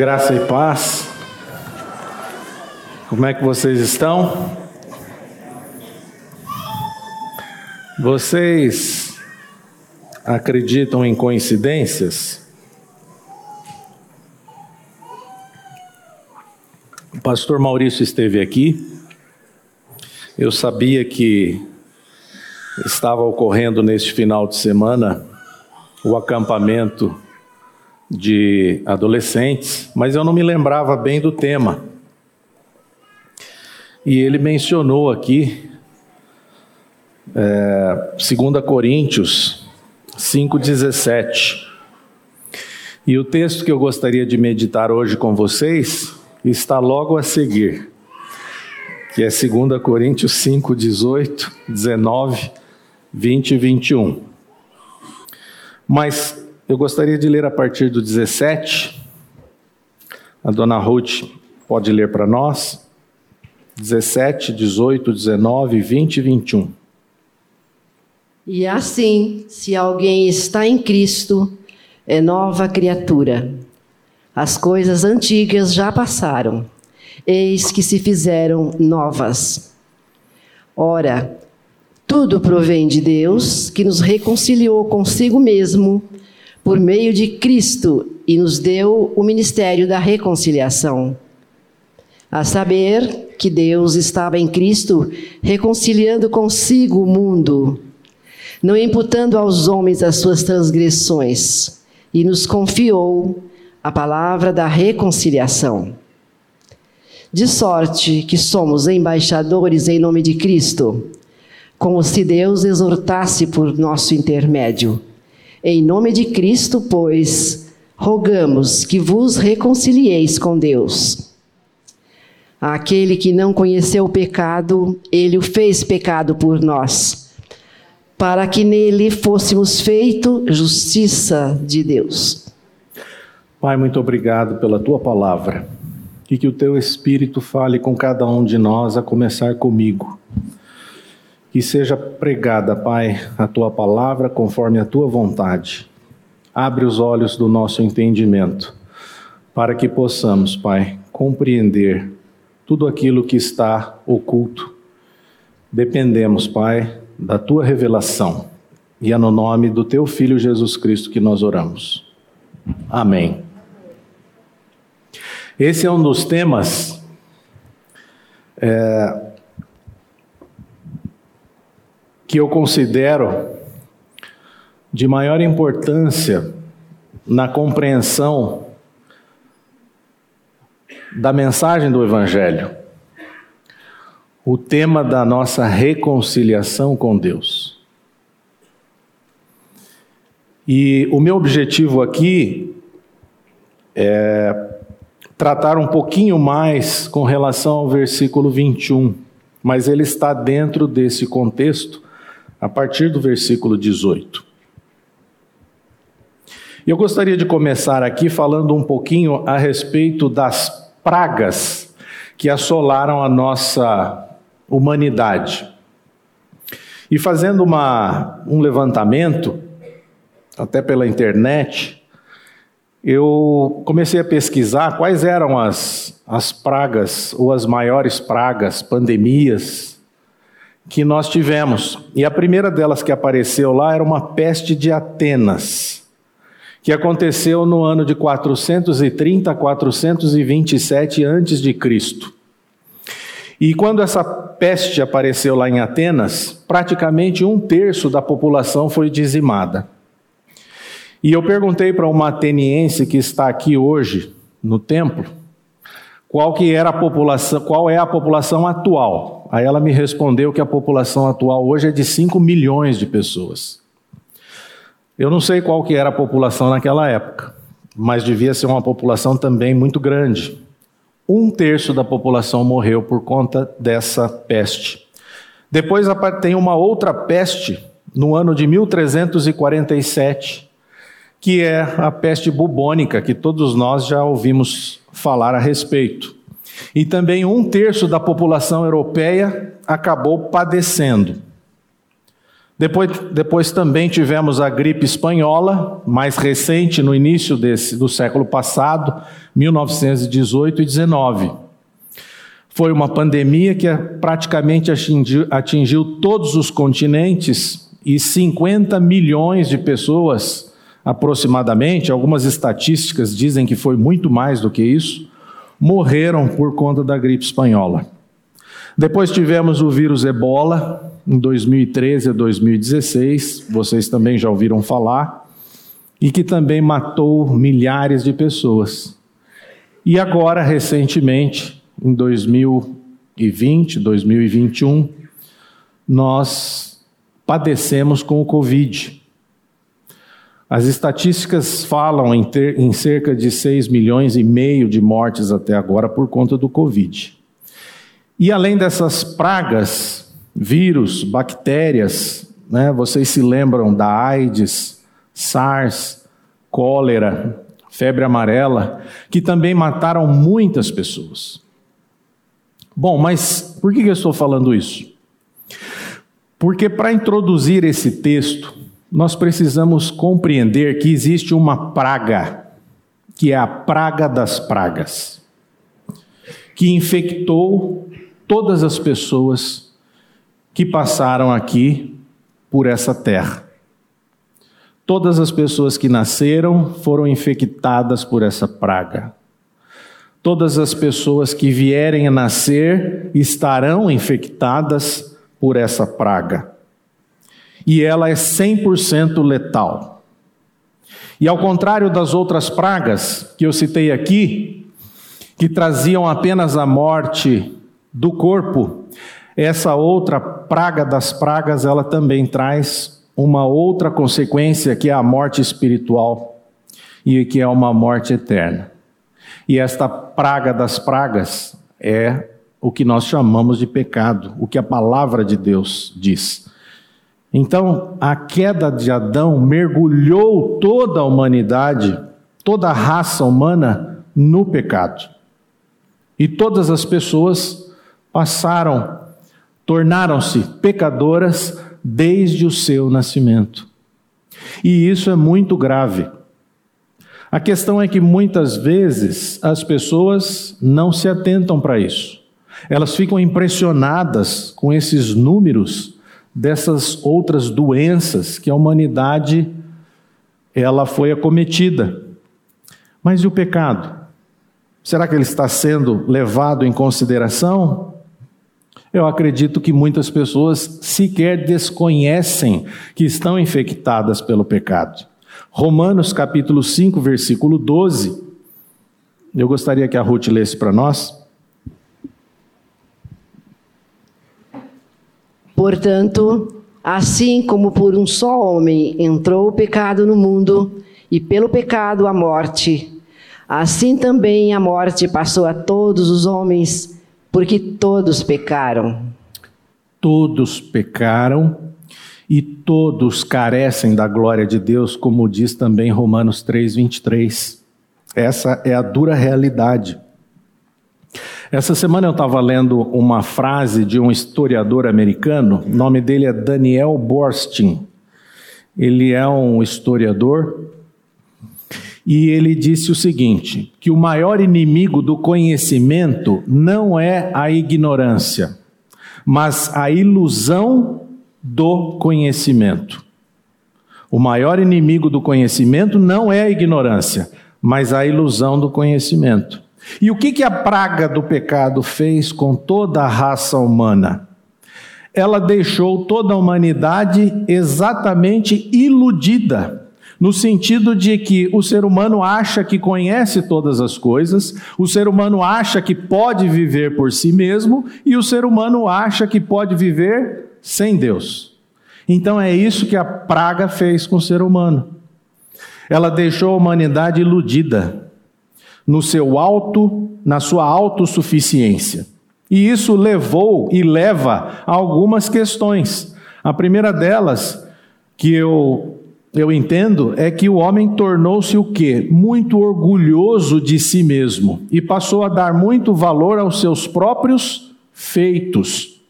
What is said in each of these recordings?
Graça e paz. Como é que vocês estão? Vocês acreditam em coincidências? O pastor Maurício esteve aqui. Eu sabia que estava ocorrendo neste final de semana o acampamento de adolescentes, mas eu não me lembrava bem do tema. E ele mencionou aqui, é, 2 Coríntios 5,17. E o texto que eu gostaria de meditar hoje com vocês está logo a seguir, que é 2 Coríntios 5, 18, 19, 20 e 21. Mas eu gostaria de ler a partir do 17. A dona Ruth pode ler para nós. 17, 18, 19, 20 e 21. E assim, se alguém está em Cristo, é nova criatura. As coisas antigas já passaram, eis que se fizeram novas. Ora, tudo provém de Deus, que nos reconciliou consigo mesmo por meio de Cristo e nos deu o ministério da reconciliação. A saber que Deus estava em Cristo reconciliando consigo o mundo, não imputando aos homens as suas transgressões, e nos confiou a palavra da reconciliação. De sorte que somos embaixadores em nome de Cristo, como se Deus exortasse por nosso intermédio. Em nome de Cristo, pois, rogamos que vos reconcilieis com Deus. Aquele que não conheceu o pecado, ele o fez pecado por nós, para que nele fôssemos feito justiça de Deus. Pai, muito obrigado pela tua palavra e que o teu Espírito fale com cada um de nós, a começar comigo. Que seja pregada, Pai, a tua palavra conforme a tua vontade. Abre os olhos do nosso entendimento, para que possamos, Pai, compreender tudo aquilo que está oculto. Dependemos, Pai, da tua revelação. E é no nome do teu Filho Jesus Cristo que nós oramos. Amém. Esse é um dos temas é, que eu considero de maior importância na compreensão da mensagem do Evangelho, o tema da nossa reconciliação com Deus. E o meu objetivo aqui é tratar um pouquinho mais com relação ao versículo 21, mas ele está dentro desse contexto a partir do versículo 18. Eu gostaria de começar aqui falando um pouquinho a respeito das pragas que assolaram a nossa humanidade. E fazendo uma, um levantamento, até pela internet, eu comecei a pesquisar quais eram as, as pragas ou as maiores pragas, pandemias que nós tivemos. E a primeira delas que apareceu lá era uma peste de Atenas, que aconteceu no ano de 430 a 427 antes de Cristo. E quando essa peste apareceu lá em Atenas, praticamente um terço da população foi dizimada. E eu perguntei para uma ateniense que está aqui hoje no templo, qual que era a população, qual é a população atual. Aí ela me respondeu que a população atual hoje é de 5 milhões de pessoas. Eu não sei qual que era a população naquela época, mas devia ser uma população também muito grande. Um terço da população morreu por conta dessa peste. Depois tem uma outra peste no ano de 1347, que é a peste bubônica, que todos nós já ouvimos falar a respeito. E também um terço da população europeia acabou padecendo. Depois, depois também tivemos a gripe espanhola, mais recente, no início desse, do século passado, 1918 e 19. Foi uma pandemia que praticamente atingiu, atingiu todos os continentes e 50 milhões de pessoas, aproximadamente, algumas estatísticas dizem que foi muito mais do que isso, morreram por conta da gripe espanhola. Depois tivemos o vírus ebola, em 2013 a 2016, vocês também já ouviram falar, e que também matou milhares de pessoas. E agora, recentemente, em 2020, 2021, nós padecemos com o Covid. As estatísticas falam em, ter, em cerca de 6 milhões e meio de mortes até agora por conta do Covid. E além dessas pragas, vírus, bactérias, né, vocês se lembram da AIDS, SARS, cólera, febre amarela, que também mataram muitas pessoas. Bom, mas por que eu estou falando isso? Porque para introduzir esse texto, nós precisamos compreender que existe uma praga, que é a praga das pragas, que infectou todas as pessoas que passaram aqui por essa terra. Todas as pessoas que nasceram foram infectadas por essa praga. Todas as pessoas que vierem a nascer estarão infectadas por essa praga. E ela é 100% letal. E ao contrário das outras pragas que eu citei aqui, que traziam apenas a morte do corpo, essa outra praga das pragas, ela também traz uma outra consequência que é a morte espiritual e que é uma morte eterna. E esta praga das pragas é o que nós chamamos de pecado, o que a palavra de Deus diz. Então, a queda de Adão mergulhou toda a humanidade, toda a raça humana no pecado. E todas as pessoas passaram, tornaram-se pecadoras desde o seu nascimento. E isso é muito grave. A questão é que muitas vezes as pessoas não se atentam para isso. Elas ficam impressionadas com esses números dessas outras doenças que a humanidade ela foi acometida. Mas e o pecado? Será que ele está sendo levado em consideração? Eu acredito que muitas pessoas sequer desconhecem que estão infectadas pelo pecado. Romanos capítulo 5, versículo 12. Eu gostaria que a Ruth lesse para nós. Portanto, assim como por um só homem entrou o pecado no mundo, e pelo pecado a morte, assim também a morte passou a todos os homens porque todos pecaram. Todos pecaram e todos carecem da glória de Deus, como diz também Romanos 3:23. Essa é a dura realidade. Essa semana eu estava lendo uma frase de um historiador americano, o nome dele é Daniel Borstein. Ele é um historiador e ele disse o seguinte: que o maior inimigo do conhecimento não é a ignorância, mas a ilusão do conhecimento. O maior inimigo do conhecimento não é a ignorância, mas a ilusão do conhecimento. E o que, que a praga do pecado fez com toda a raça humana? Ela deixou toda a humanidade exatamente iludida no sentido de que o ser humano acha que conhece todas as coisas, o ser humano acha que pode viver por si mesmo e o ser humano acha que pode viver sem Deus. Então é isso que a praga fez com o ser humano. Ela deixou a humanidade iludida no seu alto, na sua autossuficiência. E isso levou e leva a algumas questões. A primeira delas, que eu eu entendo é que o homem tornou-se o quê? Muito orgulhoso de si mesmo e passou a dar muito valor aos seus próprios feitos.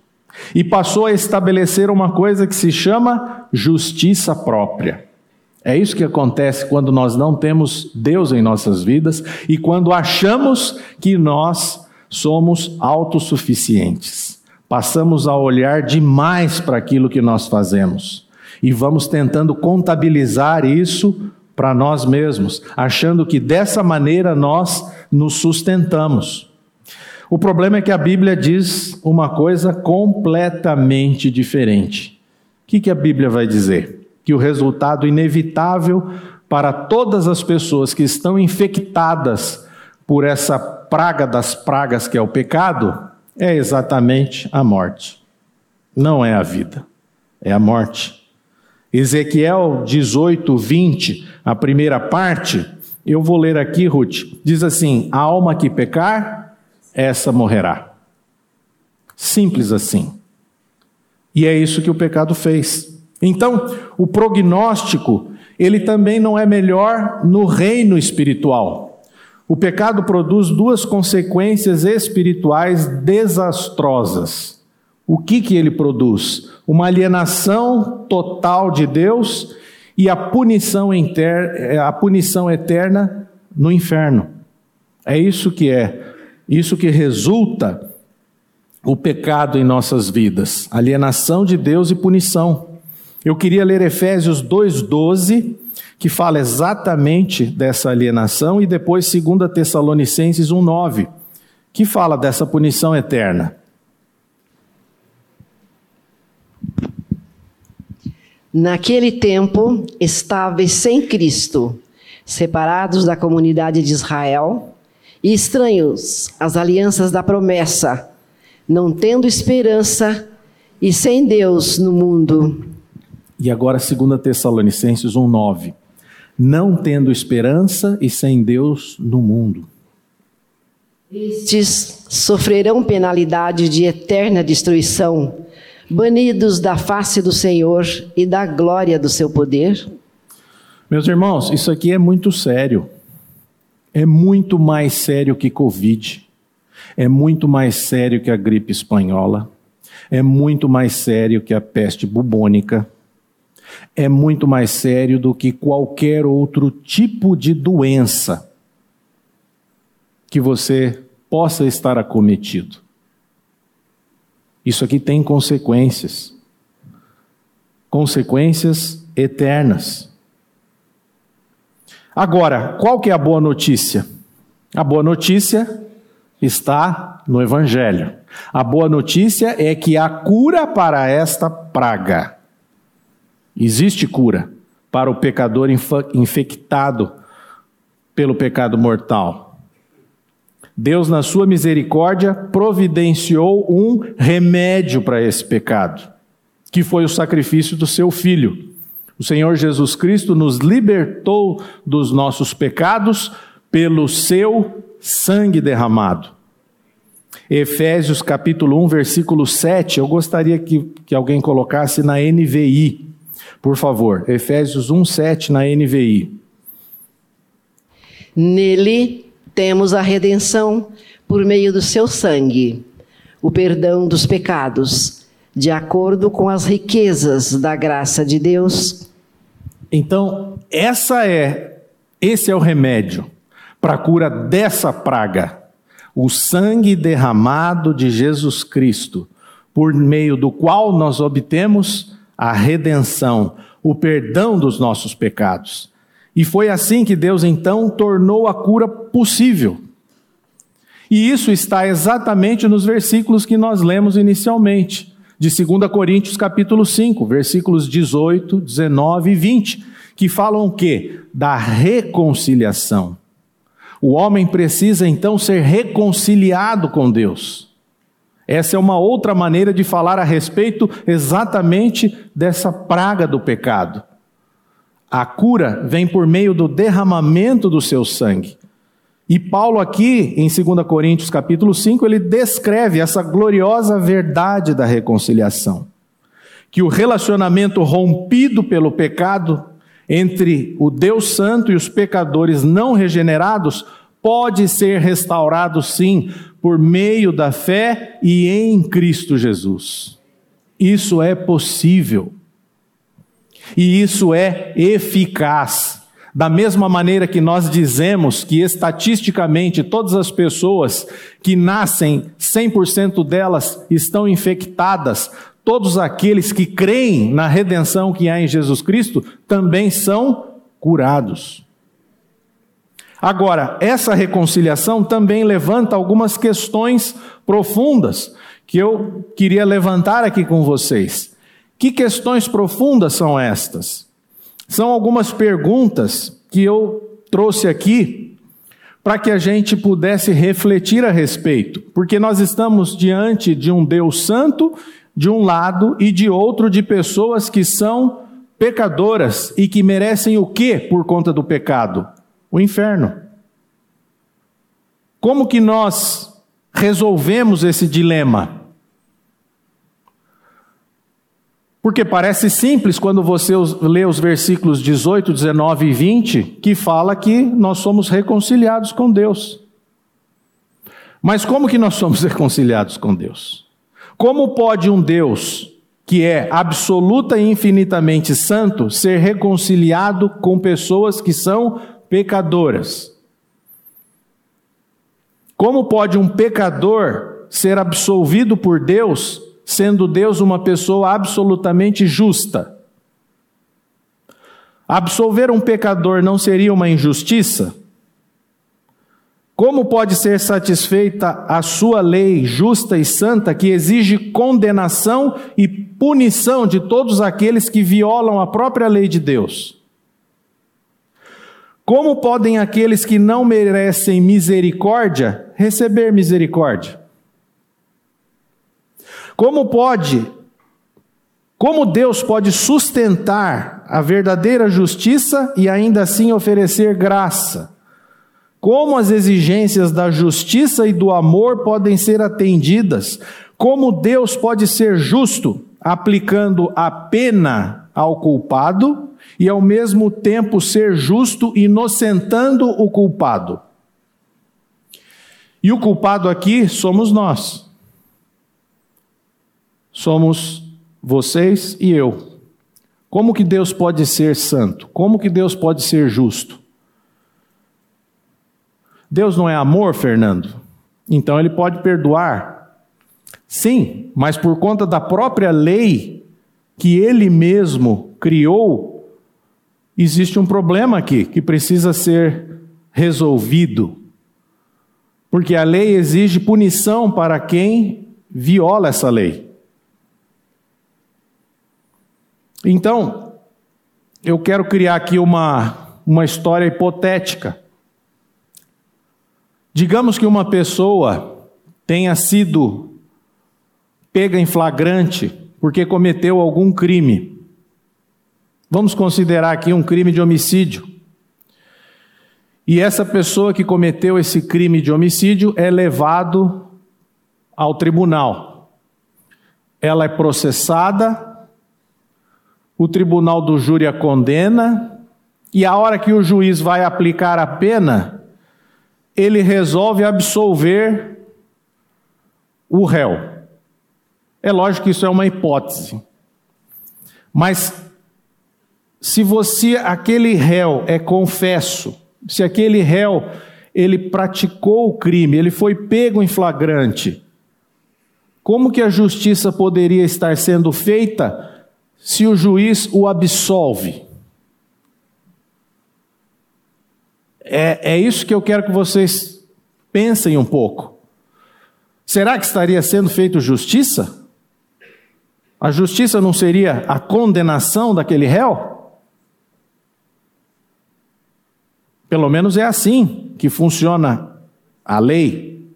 E passou a estabelecer uma coisa que se chama justiça própria. É isso que acontece quando nós não temos Deus em nossas vidas e quando achamos que nós somos autossuficientes. Passamos a olhar demais para aquilo que nós fazemos e vamos tentando contabilizar isso para nós mesmos, achando que dessa maneira nós nos sustentamos. O problema é que a Bíblia diz uma coisa completamente diferente. O que, que a Bíblia vai dizer? Que o resultado inevitável para todas as pessoas que estão infectadas por essa praga das pragas que é o pecado é exatamente a morte. Não é a vida, é a morte. Ezequiel 18, 20, a primeira parte, eu vou ler aqui, Ruth, diz assim: A alma que pecar, essa morrerá. Simples assim. E é isso que o pecado fez. Então, o prognóstico, ele também não é melhor no reino espiritual. O pecado produz duas consequências espirituais desastrosas. O que que ele produz? Uma alienação total de Deus e a punição, inter... a punição eterna no inferno. É isso que é, isso que resulta o pecado em nossas vidas, alienação de Deus e punição. Eu queria ler Efésios 2,12, que fala exatamente dessa alienação, e depois 2 Tessalonicenses 1,9, que fala dessa punição eterna. Naquele tempo, estáveis sem Cristo, separados da comunidade de Israel e estranhos às alianças da promessa, não tendo esperança e sem Deus no mundo. E agora 2 Tessalonicenses 1:9. Não tendo esperança e sem Deus no mundo. Estes sofrerão penalidade de eterna destruição, banidos da face do Senhor e da glória do seu poder. Meus irmãos, isso aqui é muito sério. É muito mais sério que Covid. É muito mais sério que a gripe espanhola. É muito mais sério que a peste bubônica é muito mais sério do que qualquer outro tipo de doença que você possa estar acometido. Isso aqui tem consequências. Consequências eternas. Agora, qual que é a boa notícia? A boa notícia está no evangelho. A boa notícia é que há cura para esta praga. Existe cura para o pecador infectado pelo pecado mortal. Deus, na sua misericórdia, providenciou um remédio para esse pecado, que foi o sacrifício do seu filho. O Senhor Jesus Cristo nos libertou dos nossos pecados pelo seu sangue derramado. Efésios capítulo 1, versículo 7, eu gostaria que, que alguém colocasse na NVI. Por favor, Efésios 1:7 na NVI. Nele temos a redenção por meio do seu sangue, o perdão dos pecados, de acordo com as riquezas da graça de Deus. Então, essa é esse é o remédio para a cura dessa praga. O sangue derramado de Jesus Cristo, por meio do qual nós obtemos a redenção, o perdão dos nossos pecados. E foi assim que Deus então tornou a cura possível. E isso está exatamente nos versículos que nós lemos inicialmente, de 2 Coríntios capítulo 5, versículos 18, 19 e 20, que falam o quê? Da reconciliação. O homem precisa então ser reconciliado com Deus. Essa é uma outra maneira de falar a respeito exatamente dessa praga do pecado. A cura vem por meio do derramamento do seu sangue. E Paulo aqui, em 2 Coríntios capítulo 5, ele descreve essa gloriosa verdade da reconciliação. Que o relacionamento rompido pelo pecado entre o Deus Santo e os pecadores não regenerados pode ser restaurado sim por meio da fé e em Cristo Jesus. Isso é possível. E isso é eficaz. Da mesma maneira que nós dizemos que estatisticamente todas as pessoas que nascem, 100% delas estão infectadas, todos aqueles que creem na redenção que há em Jesus Cristo também são curados. Agora, essa reconciliação também levanta algumas questões profundas que eu queria levantar aqui com vocês. Que questões profundas são estas? São algumas perguntas que eu trouxe aqui para que a gente pudesse refletir a respeito, porque nós estamos diante de um Deus santo de um lado e de outro de pessoas que são pecadoras e que merecem o que por conta do pecado? O inferno. Como que nós resolvemos esse dilema? Porque parece simples quando você lê os versículos 18, 19 e 20, que fala que nós somos reconciliados com Deus. Mas como que nós somos reconciliados com Deus? Como pode um Deus que é absoluta e infinitamente santo ser reconciliado com pessoas que são pecadoras? Como pode um pecador ser absolvido por Deus sendo Deus uma pessoa absolutamente justa. Absolver um pecador não seria uma injustiça? Como pode ser satisfeita a sua lei justa e santa que exige condenação e punição de todos aqueles que violam a própria lei de Deus? Como podem aqueles que não merecem misericórdia receber misericórdia? Como pode, como Deus pode sustentar a verdadeira justiça e ainda assim oferecer graça? Como as exigências da justiça e do amor podem ser atendidas? Como Deus pode ser justo aplicando a pena ao culpado e ao mesmo tempo ser justo inocentando o culpado? E o culpado aqui somos nós somos vocês e eu. Como que Deus pode ser santo? Como que Deus pode ser justo? Deus não é amor, Fernando? Então ele pode perdoar. Sim, mas por conta da própria lei que ele mesmo criou, existe um problema aqui que precisa ser resolvido. Porque a lei exige punição para quem viola essa lei. Então, eu quero criar aqui uma, uma história hipotética. Digamos que uma pessoa tenha sido pega em flagrante porque cometeu algum crime. Vamos considerar aqui um crime de homicídio. E essa pessoa que cometeu esse crime de homicídio é levado ao tribunal. Ela é processada o tribunal do júri a condena, e a hora que o juiz vai aplicar a pena, ele resolve absolver o réu. É lógico que isso é uma hipótese. Mas se você aquele réu é confesso, se aquele réu ele praticou o crime, ele foi pego em flagrante, como que a justiça poderia estar sendo feita se o juiz o absolve. É, é isso que eu quero que vocês pensem um pouco. Será que estaria sendo feito justiça? A justiça não seria a condenação daquele réu? Pelo menos é assim que funciona a lei.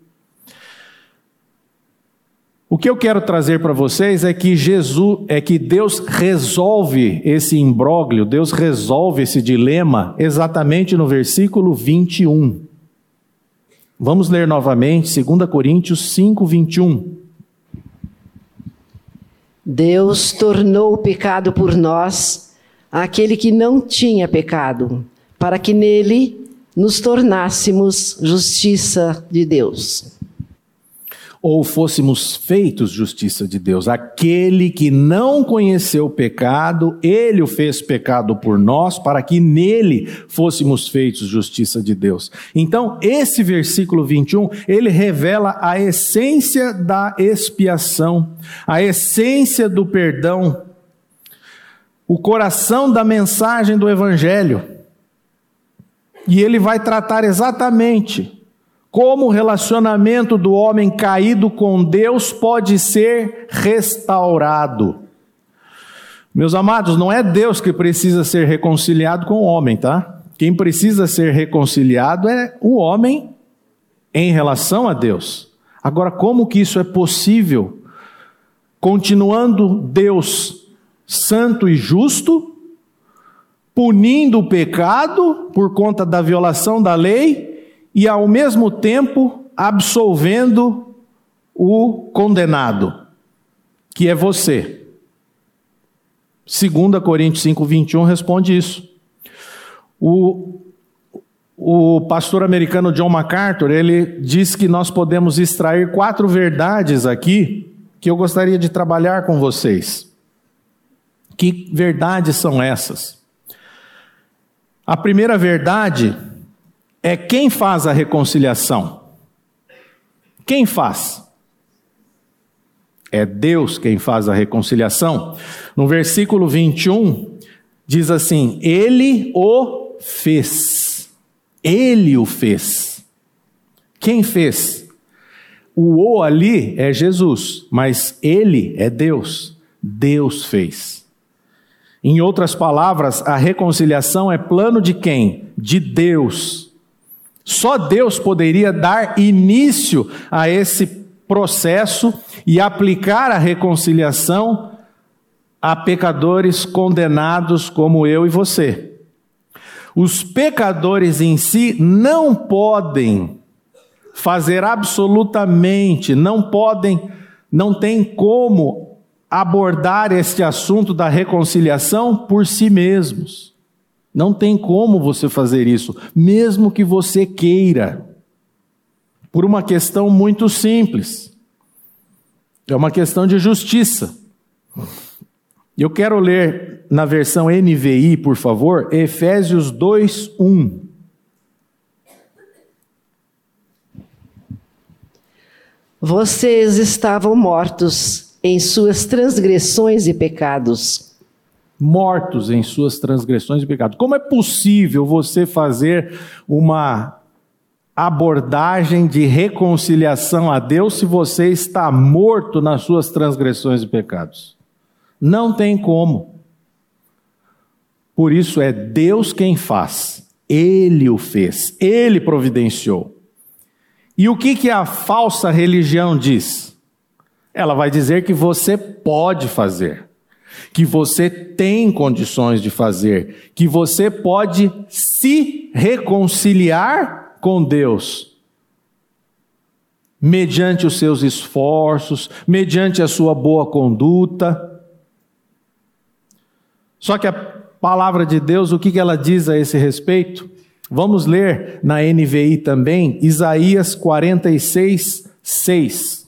O que eu quero trazer para vocês é que Jesus, é que Deus resolve esse imbróglio, Deus resolve esse dilema exatamente no versículo 21. Vamos ler novamente 2 Coríntios 5, 21. Deus tornou o pecado por nós aquele que não tinha pecado, para que nele nos tornássemos justiça de Deus. ou fôssemos feitos justiça de Deus. Aquele que não conheceu o pecado, ele o fez pecado por nós, para que nele fôssemos feitos justiça de Deus. Então, esse versículo 21, ele revela a essência da expiação, a essência do perdão, o coração da mensagem do evangelho. E ele vai tratar exatamente como o relacionamento do homem caído com Deus pode ser restaurado. Meus amados, não é Deus que precisa ser reconciliado com o homem, tá? Quem precisa ser reconciliado é o homem em relação a Deus. Agora, como que isso é possível? Continuando Deus santo e justo, punindo o pecado por conta da violação da lei e ao mesmo tempo absolvendo o condenado, que é você. 2 Coríntios 5, 21 responde isso. O, o pastor americano John MacArthur, ele diz que nós podemos extrair quatro verdades aqui que eu gostaria de trabalhar com vocês. Que verdades são essas? A primeira verdade é quem faz a reconciliação. Quem faz? É Deus quem faz a reconciliação. No versículo 21, diz assim: Ele o fez. Ele o fez. Quem fez? O o ali é Jesus, mas ele é Deus. Deus fez. Em outras palavras, a reconciliação é plano de quem? De Deus. Só Deus poderia dar início a esse processo e aplicar a reconciliação a pecadores condenados como eu e você. Os pecadores em si não podem fazer absolutamente, não podem, não tem como abordar este assunto da reconciliação por si mesmos. Não tem como você fazer isso, mesmo que você queira, por uma questão muito simples. É uma questão de justiça. Eu quero ler na versão NVI, por favor, Efésios 2, 1. Vocês estavam mortos em suas transgressões e pecados mortos em suas transgressões e pecados. Como é possível você fazer uma abordagem de reconciliação a Deus se você está morto nas suas transgressões e pecados? Não tem como. Por isso é Deus quem faz. Ele o fez, ele providenciou. E o que, que a falsa religião diz? Ela vai dizer que você pode fazer que você tem condições de fazer, que você pode se reconciliar com Deus, mediante os seus esforços, mediante a sua boa conduta. Só que a palavra de Deus, o que ela diz a esse respeito? Vamos ler na NVI também, Isaías 46, 6.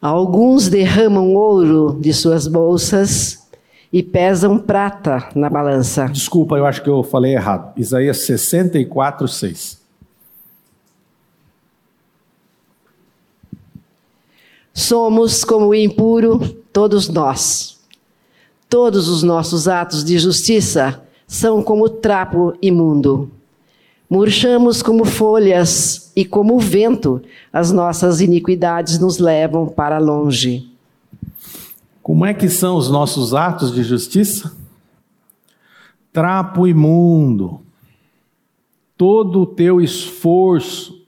Alguns derramam ouro de suas bolsas e pesam prata na balança. Desculpa, eu acho que eu falei errado. Isaías 64, 6. Somos como o impuro, todos nós. Todos os nossos atos de justiça são como trapo imundo. Murchamos como folhas e como o vento, as nossas iniquidades nos levam para longe. Como é que são os nossos atos de justiça? Trapo imundo. Todo o teu esforço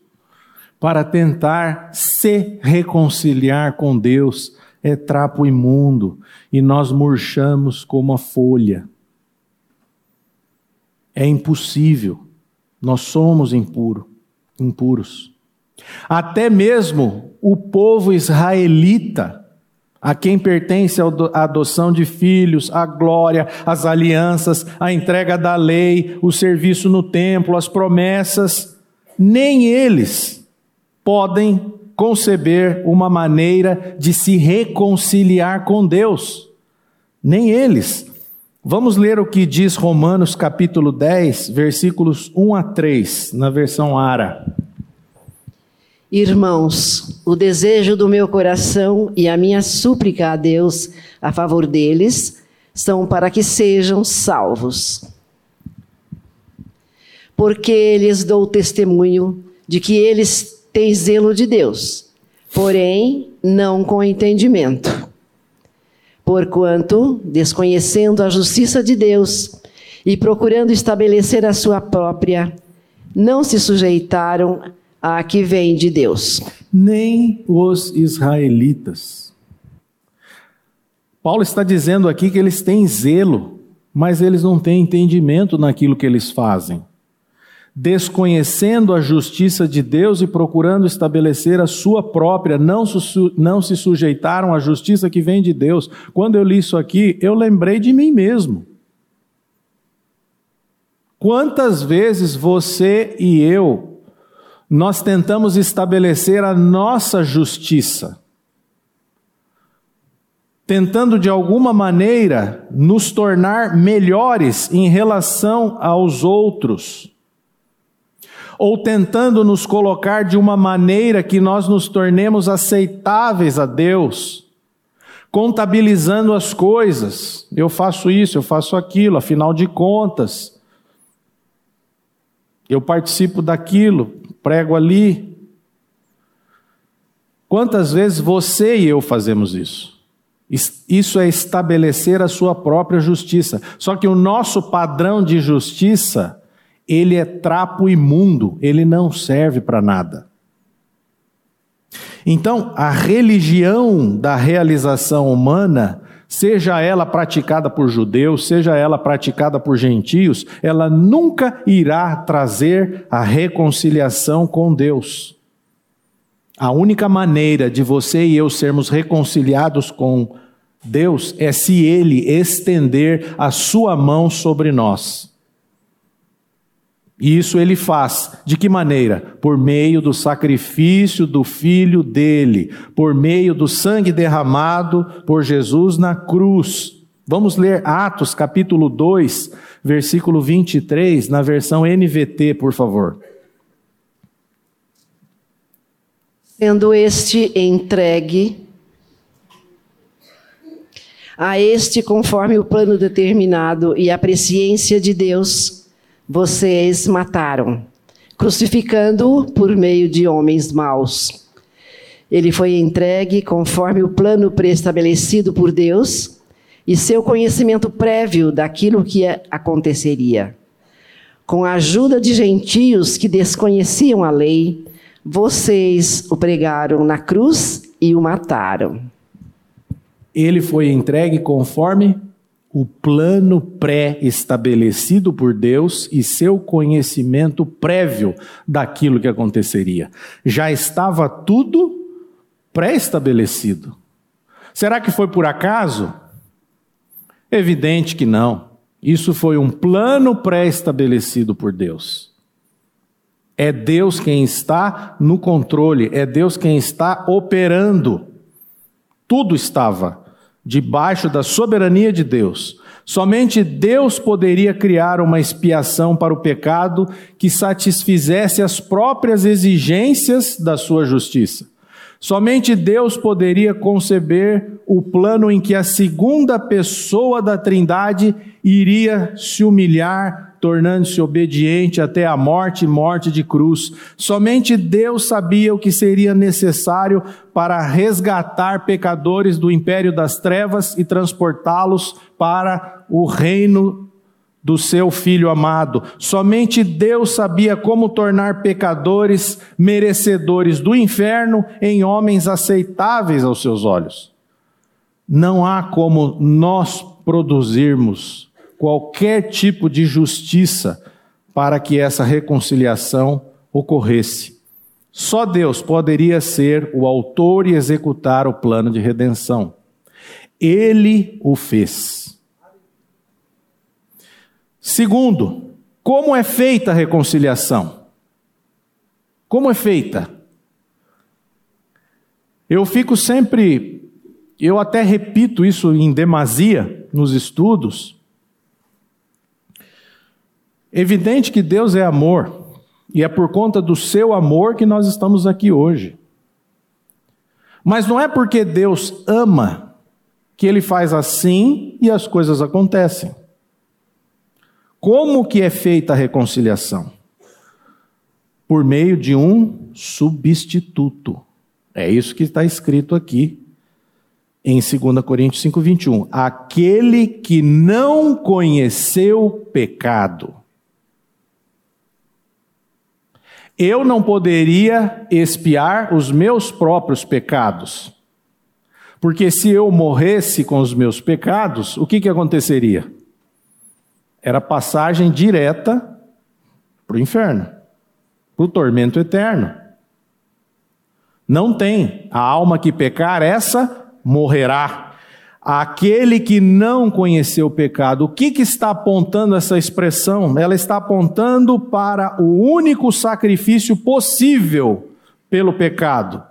para tentar se reconciliar com Deus é trapo imundo e nós murchamos como a folha. É impossível. Nós somos impuro, impuros. Até mesmo o povo israelita, a quem pertence a adoção de filhos, a glória, as alianças, a entrega da lei, o serviço no templo, as promessas, nem eles podem conceber uma maneira de se reconciliar com Deus. Nem eles. Vamos ler o que diz Romanos capítulo 10, versículos 1 a 3, na versão Ara. Irmãos, o desejo do meu coração e a minha súplica a Deus a favor deles são para que sejam salvos. Porque lhes dou testemunho de que eles têm zelo de Deus, porém não com entendimento. Porquanto, desconhecendo a justiça de Deus e procurando estabelecer a sua própria, não se sujeitaram a que vem de Deus. Nem os israelitas. Paulo está dizendo aqui que eles têm zelo, mas eles não têm entendimento naquilo que eles fazem. Desconhecendo a justiça de Deus e procurando estabelecer a sua própria, não, não se sujeitaram à justiça que vem de Deus. Quando eu li isso aqui, eu lembrei de mim mesmo. Quantas vezes você e eu nós tentamos estabelecer a nossa justiça, tentando de alguma maneira nos tornar melhores em relação aos outros, ou tentando nos colocar de uma maneira que nós nos tornemos aceitáveis a Deus, contabilizando as coisas. Eu faço isso, eu faço aquilo, afinal de contas, eu participo daquilo, prego ali. Quantas vezes você e eu fazemos isso? Isso é estabelecer a sua própria justiça. Só que o nosso padrão de justiça, ele é trapo imundo, ele não serve para nada. Então, a religião da realização humana seja ela praticada por judeus, seja ela praticada por gentios, ela nunca irá trazer a reconciliação com Deus. A única maneira de você e eu sermos reconciliados com Deus é se Ele estender a sua mão sobre nós. E isso ele faz. De que maneira? Por meio do sacrifício do filho dele, por meio do sangue derramado por Jesus na cruz. Vamos ler Atos capítulo 2, versículo 23, na versão NVT, por favor. Sendo este entregue a este conforme o plano determinado e a presciência de Deus, vocês mataram, crucificando-o por meio de homens maus. Ele foi entregue conforme o plano preestabelecido por Deus e seu conhecimento prévio daquilo que aconteceria. Com a ajuda de gentios que desconheciam a lei, vocês o pregaram na cruz e o mataram. Ele foi entregue conforme o plano pré-estabelecido por Deus e seu conhecimento prévio daquilo que aconteceria. Já estava tudo pré-estabelecido. Será que foi por acaso? Evidente que não. Isso foi um plano pré-estabelecido por Deus. É Deus quem está no controle, é Deus quem está operando. Tudo estava debaixo da soberania de Deus. Somente Deus poderia criar uma expiação para o pecado que satisfizesse as próprias exigências da sua justiça. Somente Deus poderia conceber o plano em que a segunda pessoa da Trindade iria se humilhar tornando-se obediente até a morte e morte de cruz. Somente Deus sabia o que seria necessário para resgatar pecadores do império das trevas e transportá-los para o reino do seu filho amado. Somente Deus sabia como tornar pecadores merecedores do inferno em homens aceitáveis aos seus olhos. Não há como nós produzirmos qualquer tipo de justiça para que essa reconciliação ocorresse. Só Deus poderia ser o autor e executar o plano de redenção. Ele o fez. Segundo, como é feita a reconciliação? Como é feita? Eu fico sempre, eu até repito isso em demasia nos estudos. Evidente que Deus é amor, e é por conta do seu amor que nós estamos aqui hoje. Mas não é porque Deus ama que ele faz assim e as coisas acontecem. Como que é feita a reconciliação? Por meio de um substituto. É isso que está escrito aqui em 2 Coríntios 5:21. Aquele que não conheceu pecado. Eu não poderia expiar os meus próprios pecados. Porque se eu morresse com os meus pecados, o que, que aconteceria? Era passagem direta para o inferno, para o tormento eterno. Não tem. A alma que pecar, essa morrerá. Aquele que não conheceu o pecado, o que, que está apontando essa expressão? Ela está apontando para o único sacrifício possível pelo pecado.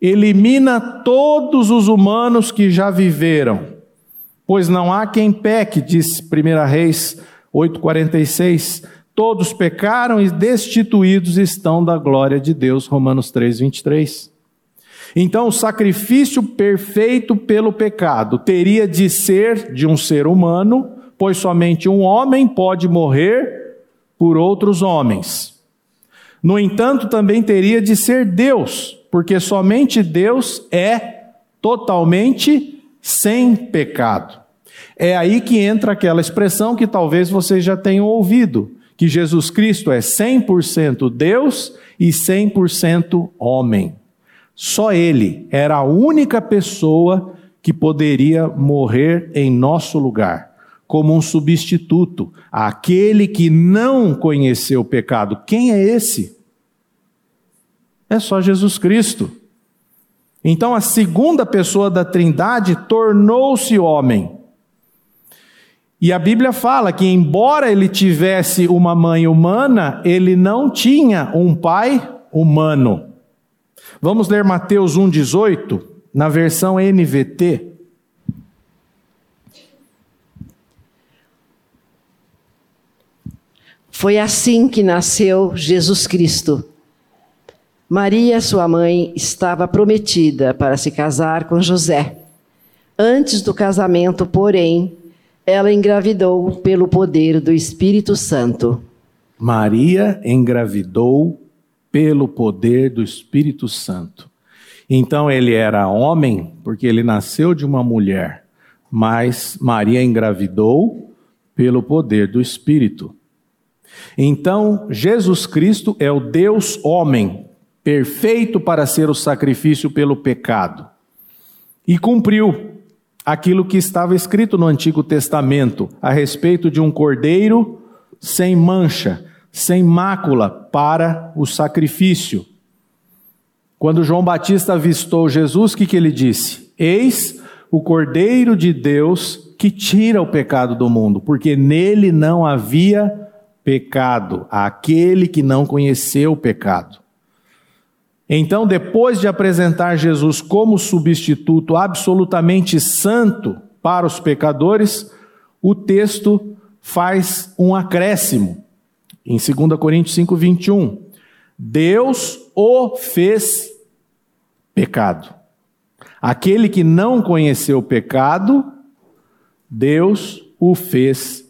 Elimina todos os humanos que já viveram, pois não há quem peque, diz 1 Reis 8,46. Todos pecaram e destituídos estão da glória de Deus, Romanos 3, 23. Então, o sacrifício perfeito pelo pecado teria de ser de um ser humano, pois somente um homem pode morrer por outros homens. No entanto, também teria de ser Deus, porque somente Deus é totalmente sem pecado. É aí que entra aquela expressão que talvez vocês já tenham ouvido, que Jesus Cristo é 100% Deus e 100% homem. Só ele era a única pessoa que poderia morrer em nosso lugar, como um substituto, aquele que não conheceu o pecado. Quem é esse? É só Jesus Cristo. Então a segunda pessoa da Trindade tornou-se homem. E a Bíblia fala que, embora ele tivesse uma mãe humana, ele não tinha um pai humano. Vamos ler Mateus 1,18, na versão NVT. Foi assim que nasceu Jesus Cristo. Maria, sua mãe, estava prometida para se casar com José. Antes do casamento, porém, ela engravidou pelo poder do Espírito Santo. Maria engravidou pelo poder do Espírito Santo. Então ele era homem porque ele nasceu de uma mulher, mas Maria engravidou pelo poder do Espírito. Então Jesus Cristo é o Deus homem, perfeito para ser o sacrifício pelo pecado. E cumpriu aquilo que estava escrito no Antigo Testamento a respeito de um cordeiro sem mancha, sem mácula para o sacrifício. Quando João Batista avistou Jesus, o que, que ele disse? Eis o Cordeiro de Deus que tira o pecado do mundo, porque nele não havia pecado, aquele que não conheceu o pecado. Então, depois de apresentar Jesus como substituto absolutamente santo para os pecadores, o texto faz um acréscimo. Em 2 Coríntios 5, 21, Deus o fez pecado. Aquele que não conheceu o pecado, Deus o fez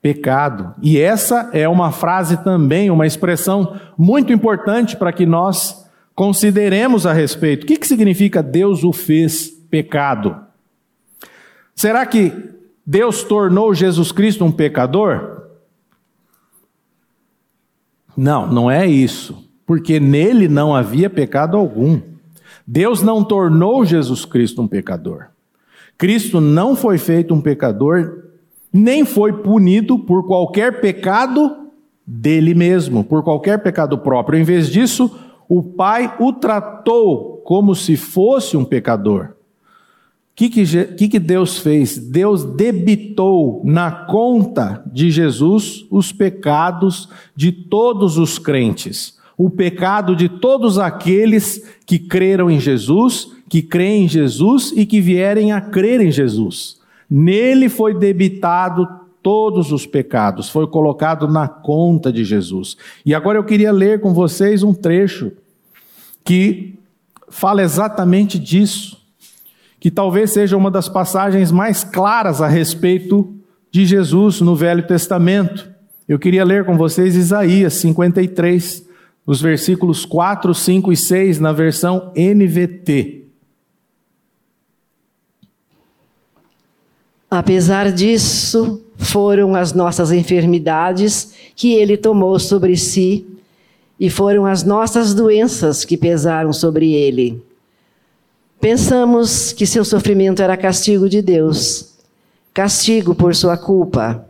pecado. E essa é uma frase também, uma expressão muito importante para que nós consideremos a respeito. O que, que significa Deus o fez pecado? Será que Deus tornou Jesus Cristo um pecador? Não, não é isso, porque nele não havia pecado algum. Deus não tornou Jesus Cristo um pecador. Cristo não foi feito um pecador, nem foi punido por qualquer pecado dele mesmo, por qualquer pecado próprio. Em vez disso, o Pai o tratou como se fosse um pecador. O que, que, que, Deus fez? Deus debitou na conta de Jesus os pecados de todos os crentes. o pecado de todos aqueles que creram em Jesus, que creem em Jesus e que vierem a crer em Jesus. Nele foi debitado todos os pecados, foi colocado na conta de Jesus. E agora eu queria ler com vocês um trecho que fala exatamente disso, que talvez seja uma das passagens mais claras a respeito de Jesus no Velho Testamento. Eu queria ler com vocês Isaías 53, os versículos 4, 5 e 6, na versão NVT. Apesar disso, foram as nossas enfermidades que ele tomou sobre si, e foram as nossas doenças que pesaram sobre ele. Pensamos que seu sofrimento era castigo de Deus, castigo por sua culpa.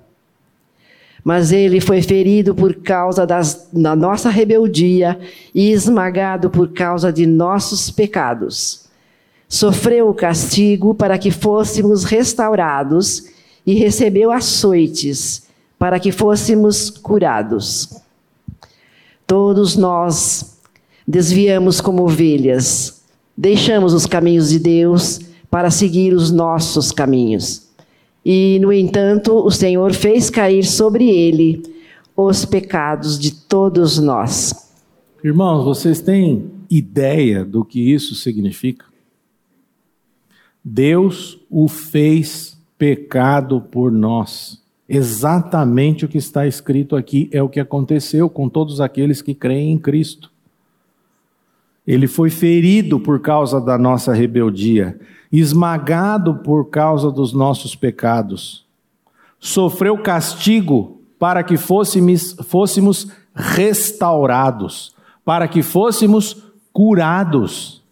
Mas ele foi ferido por causa das, da nossa rebeldia e esmagado por causa de nossos pecados. Sofreu o castigo para que fôssemos restaurados e recebeu açoites para que fôssemos curados. Todos nós desviamos como ovelhas, deixamos os caminhos de Deus para seguir os nossos caminhos. E, no entanto, o Senhor fez cair sobre ele os pecados de todos nós. Irmãos, vocês têm ideia do que isso significa? Deus o fez pecado por nós. Exatamente o que está escrito aqui é o que aconteceu com todos aqueles que creem em Cristo. Ele foi ferido por causa da nossa rebeldia, esmagado por causa dos nossos pecados. Sofreu castigo para que fôssemos, fôssemos restaurados, para que fôssemos curados.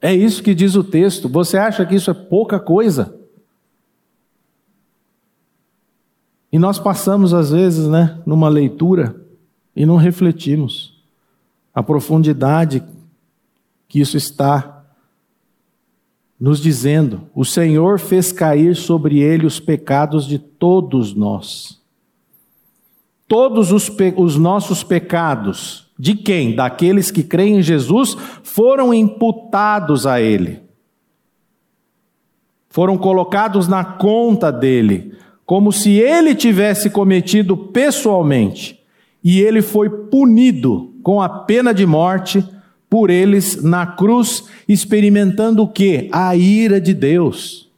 É isso que diz o texto. Você acha que isso é pouca coisa? E nós passamos, às vezes, né, numa leitura e não refletimos a profundidade que isso está nos dizendo. O Senhor fez cair sobre ele os pecados de todos nós. Todos os, os nossos pecados, de quem? Daqueles que creem em Jesus, foram imputados a ele. Foram colocados na conta dele como se ele tivesse cometido pessoalmente, e ele foi punido com a pena de morte por eles na cruz, experimentando o que? A ira de Deus.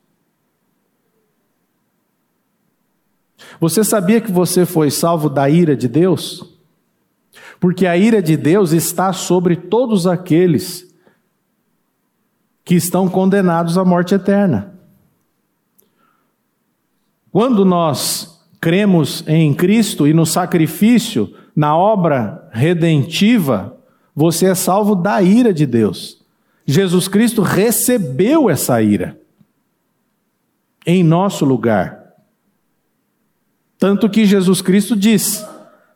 Você sabia que você foi salvo da ira de Deus? Porque a ira de Deus está sobre todos aqueles que estão condenados à morte eterna. Quando nós cremos em Cristo e no sacrifício, na obra redentiva, você é salvo da ira de Deus. Jesus Cristo recebeu essa ira em nosso lugar. Tanto que Jesus Cristo diz: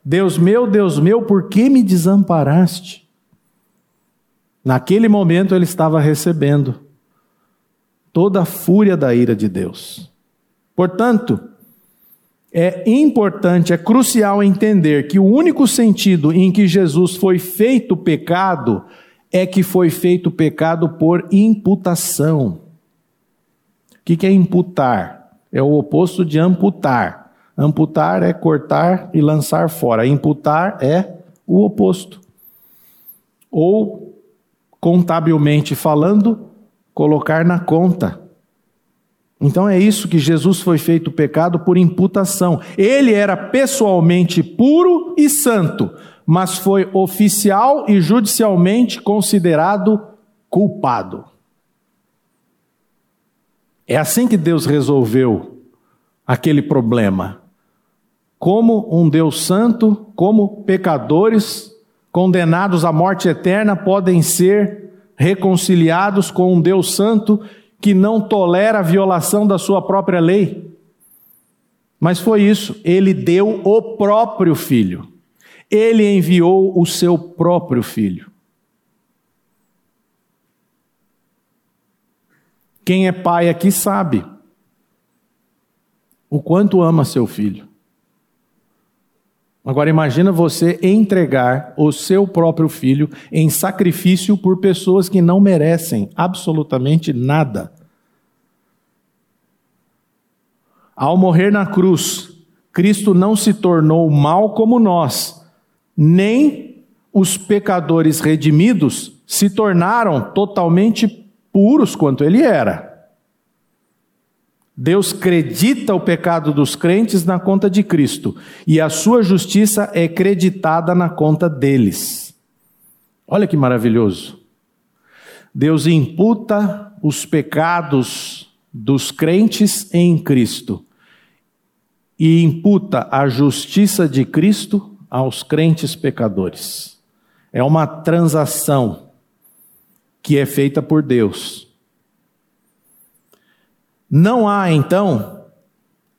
Deus meu, Deus meu, por que me desamparaste? Naquele momento ele estava recebendo toda a fúria da ira de Deus. Portanto, é importante, é crucial entender que o único sentido em que Jesus foi feito pecado é que foi feito pecado por imputação. O que é imputar? É o oposto de amputar. Amputar é cortar e lançar fora. Imputar é o oposto. Ou, contabilmente falando, colocar na conta. Então é isso que Jesus foi feito pecado por imputação. Ele era pessoalmente puro e santo, mas foi oficial e judicialmente considerado culpado. É assim que Deus resolveu aquele problema. Como um Deus santo, como pecadores condenados à morte eterna podem ser reconciliados com um Deus santo que não tolera a violação da sua própria lei. Mas foi isso, ele deu o próprio filho. Ele enviou o seu próprio filho. Quem é pai aqui sabe o quanto ama seu filho. Agora imagina você entregar o seu próprio filho em sacrifício por pessoas que não merecem absolutamente nada. Ao morrer na cruz, Cristo não se tornou mal como nós, nem os pecadores redimidos se tornaram totalmente puros quanto ele era. Deus credita o pecado dos crentes na conta de Cristo e a sua justiça é creditada na conta deles. Olha que maravilhoso. Deus imputa os pecados dos crentes em Cristo e imputa a justiça de Cristo aos crentes pecadores. É uma transação que é feita por Deus não há, então,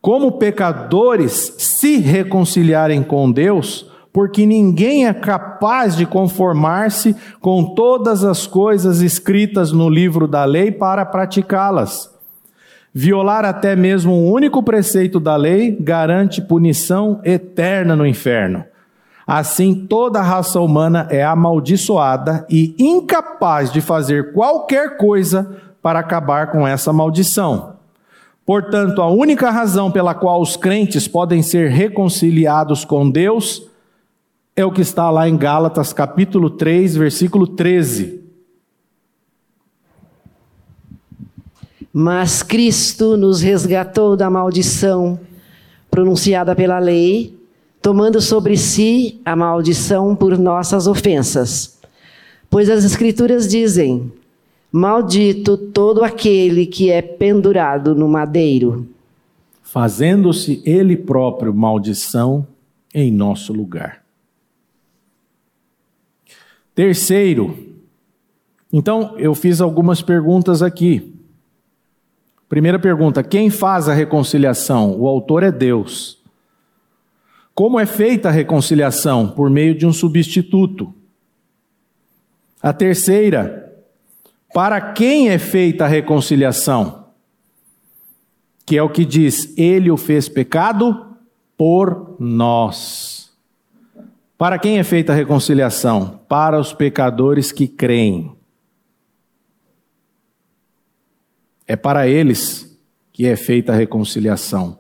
como pecadores se reconciliarem com Deus, porque ninguém é capaz de conformar-se com todas as coisas escritas no livro da lei para praticá-las. Violar até mesmo um único preceito da lei garante punição eterna no inferno. Assim, toda a raça humana é amaldiçoada e incapaz de fazer qualquer coisa para acabar com essa maldição. Portanto, a única razão pela qual os crentes podem ser reconciliados com Deus é o que está lá em Gálatas capítulo 3, versículo 13. Mas Cristo nos resgatou da maldição pronunciada pela lei, tomando sobre si a maldição por nossas ofensas. Pois as Escrituras dizem: Maldito todo aquele que é pendurado no madeiro, fazendo-se ele próprio maldição em nosso lugar. Terceiro, então eu fiz algumas perguntas aqui. Primeira pergunta: quem faz a reconciliação? O autor é Deus. Como é feita a reconciliação? Por meio de um substituto. A terceira, para quem é feita a reconciliação? Que é o que diz: Ele o fez pecado por nós. Para quem é feita a reconciliação? Para os pecadores que creem. É para eles que é feita a reconciliação.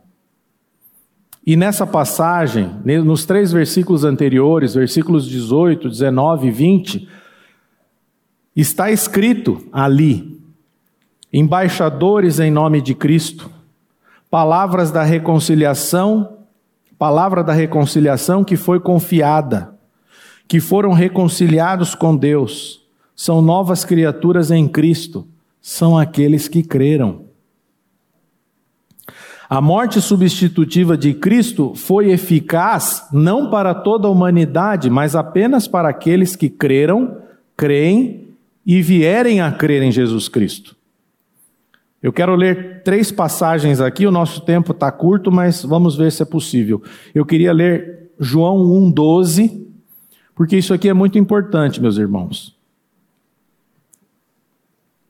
E nessa passagem, nos três versículos anteriores, versículos 18, 19 e 20, Está escrito ali: embaixadores em nome de Cristo, palavras da reconciliação, palavra da reconciliação que foi confiada, que foram reconciliados com Deus, são novas criaturas em Cristo, são aqueles que creram. A morte substitutiva de Cristo foi eficaz não para toda a humanidade, mas apenas para aqueles que creram, creem e vierem a crer em Jesus Cristo. Eu quero ler três passagens aqui, o nosso tempo está curto, mas vamos ver se é possível. Eu queria ler João 1,12, porque isso aqui é muito importante, meus irmãos.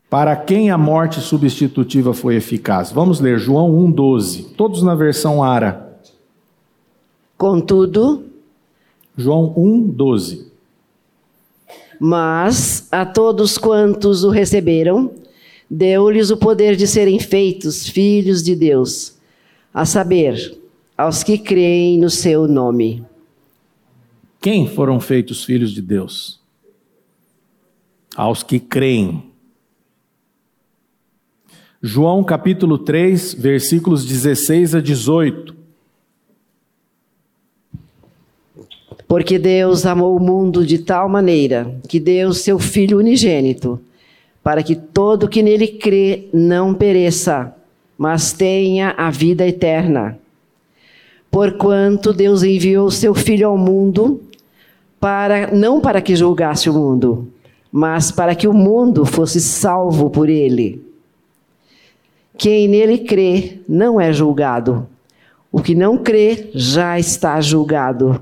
Para quem a morte substitutiva foi eficaz? Vamos ler João 1,12, todos na versão Ara. Contudo, João 1,12. Mas a todos quantos o receberam, deu-lhes o poder de serem feitos filhos de Deus, a saber, aos que creem no seu nome. Quem foram feitos filhos de Deus? Aos que creem. João capítulo 3, versículos 16 a 18. Porque Deus amou o mundo de tal maneira que deu seu Filho unigênito, para que todo que nele crê não pereça, mas tenha a vida eterna. Porquanto Deus enviou seu Filho ao mundo, para não para que julgasse o mundo, mas para que o mundo fosse salvo por ele. Quem nele crê não é julgado. O que não crê já está julgado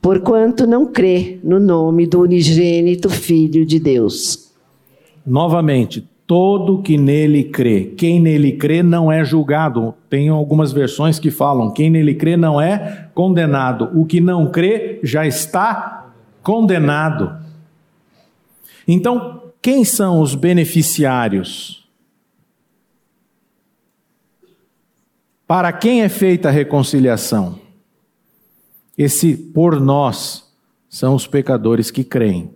porquanto não crê no nome do unigênito Filho de Deus. Novamente, todo que nele crê. Quem nele crê não é julgado. Tem algumas versões que falam: quem nele crê não é condenado. O que não crê já está condenado. Então, quem são os beneficiários? Para quem é feita a reconciliação? Esse por nós são os pecadores que creem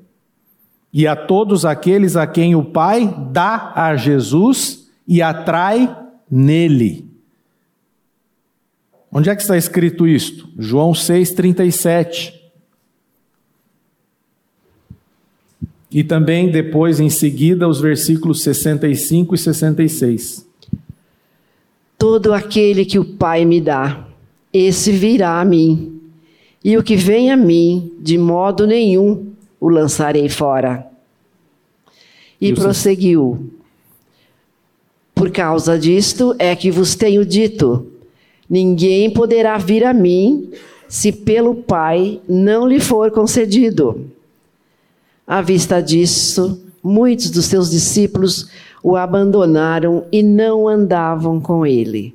e a todos aqueles a quem o Pai dá a Jesus e atrai nele. Onde é que está escrito isto? João 6,37. E também depois, em seguida, os versículos 65 e 66. Todo aquele que o Pai me dá, esse virá a mim, e o que vem a mim, de modo nenhum o lançarei fora. E, prosseguiu: Por causa disto é que vos tenho dito: ninguém poderá vir a mim se pelo Pai não lhe for concedido. À vista disso, muitos dos seus discípulos o abandonaram e não andavam com ele.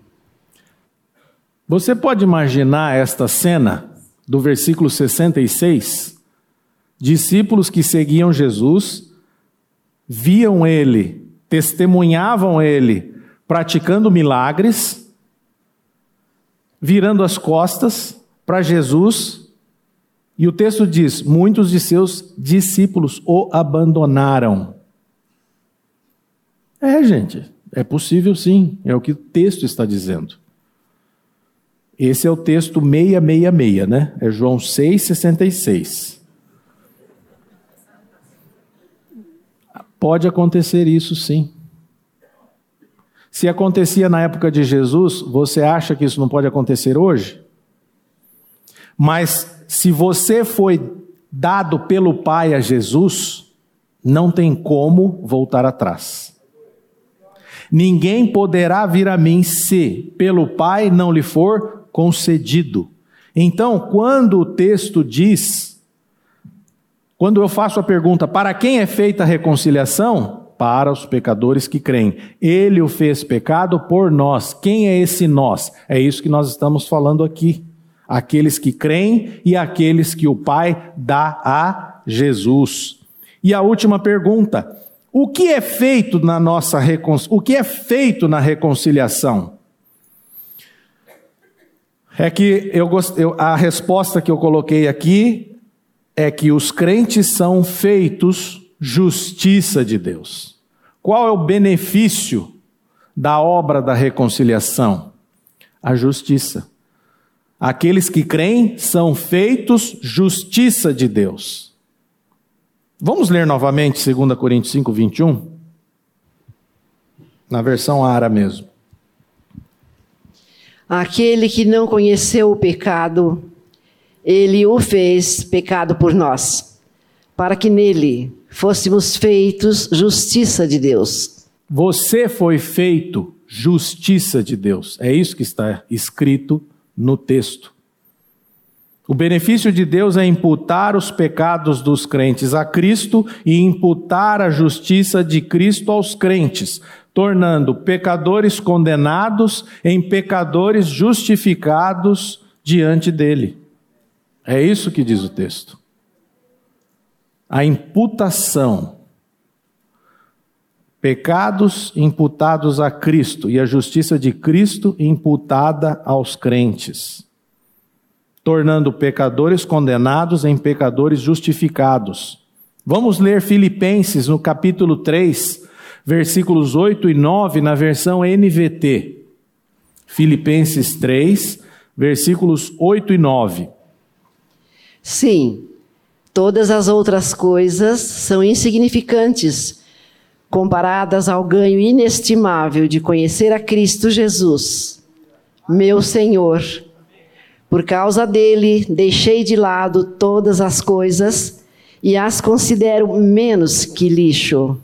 Você pode imaginar esta cena do versículo 66? Discípulos que seguiam Jesus, viam ele, testemunhavam ele praticando milagres, virando as costas para Jesus, e o texto diz: muitos de seus discípulos o abandonaram. É, gente, é possível sim, é o que o texto está dizendo. Esse é o texto 666, né? É João 6,66. Pode acontecer isso sim. Se acontecia na época de Jesus, você acha que isso não pode acontecer hoje? Mas se você foi dado pelo Pai a Jesus, não tem como voltar atrás. Ninguém poderá vir a mim se pelo Pai não lhe for concedido. Então, quando o texto diz quando eu faço a pergunta, para quem é feita a reconciliação? Para os pecadores que creem. Ele o fez pecado por nós. Quem é esse nós? É isso que nós estamos falando aqui. Aqueles que creem e aqueles que o Pai dá a Jesus. E a última pergunta: o que é feito na nossa o que é feito na reconciliação? É que eu, eu a resposta que eu coloquei aqui é que os crentes são feitos justiça de Deus. Qual é o benefício da obra da reconciliação? A justiça. Aqueles que creem são feitos justiça de Deus. Vamos ler novamente 2 Coríntios 5, 21? Na versão Ara mesmo. Aquele que não conheceu o pecado, ele o fez pecado por nós, para que nele fôssemos feitos justiça de Deus. Você foi feito justiça de Deus. É isso que está escrito no texto. O benefício de Deus é imputar os pecados dos crentes a Cristo e imputar a justiça de Cristo aos crentes, tornando pecadores condenados em pecadores justificados diante dele. É isso que diz o texto. A imputação. Pecados imputados a Cristo e a justiça de Cristo imputada aos crentes, tornando pecadores condenados em pecadores justificados. Vamos ler Filipenses no capítulo 3, versículos 8 e 9, na versão NVT. Filipenses 3, versículos 8 e 9. Sim, todas as outras coisas são insignificantes comparadas ao ganho inestimável de conhecer a Cristo Jesus, meu Senhor. Por causa dele, deixei de lado todas as coisas e as considero menos que lixo,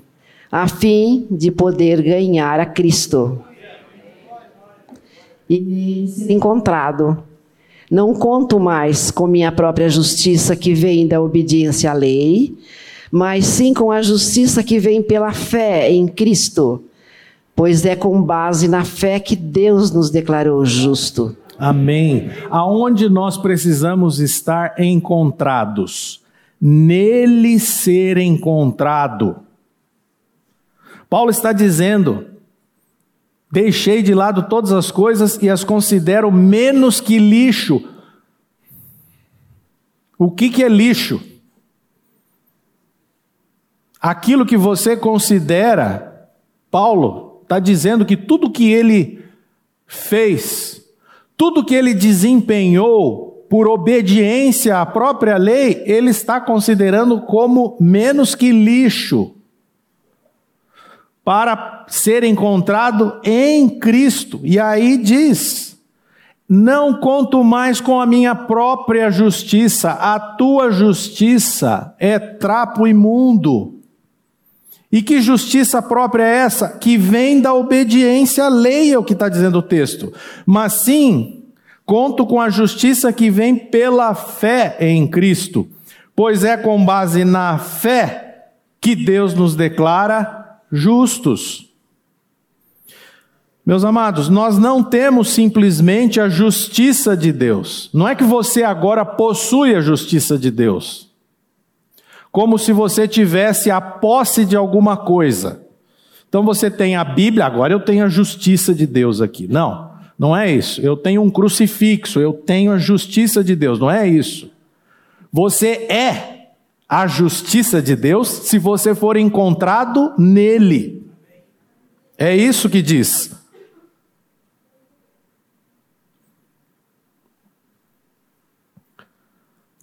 a fim de poder ganhar a Cristo. E encontrado não conto mais com minha própria justiça que vem da obediência à lei, mas sim com a justiça que vem pela fé em Cristo, pois é com base na fé que Deus nos declarou justo. Amém. Aonde nós precisamos estar encontrados? Nele ser encontrado. Paulo está dizendo: deixei de lado todas as coisas e as considero menos que lixo. O que, que é lixo? Aquilo que você considera, Paulo está dizendo que tudo que ele fez, tudo que ele desempenhou por obediência à própria lei, ele está considerando como menos que lixo para ser encontrado em Cristo. E aí diz: Não conto mais com a minha própria justiça, a tua justiça é trapo imundo. E que justiça própria é essa? Que vem da obediência à lei, é o que está dizendo o texto. Mas sim, conto com a justiça que vem pela fé em Cristo, pois é com base na fé que Deus nos declara justos. Meus amados, nós não temos simplesmente a justiça de Deus. Não é que você agora possui a justiça de Deus. Como se você tivesse a posse de alguma coisa. Então você tem a Bíblia, agora eu tenho a justiça de Deus aqui. Não, não é isso. Eu tenho um crucifixo, eu tenho a justiça de Deus. Não é isso. Você é a justiça de Deus se você for encontrado nele. É isso que diz.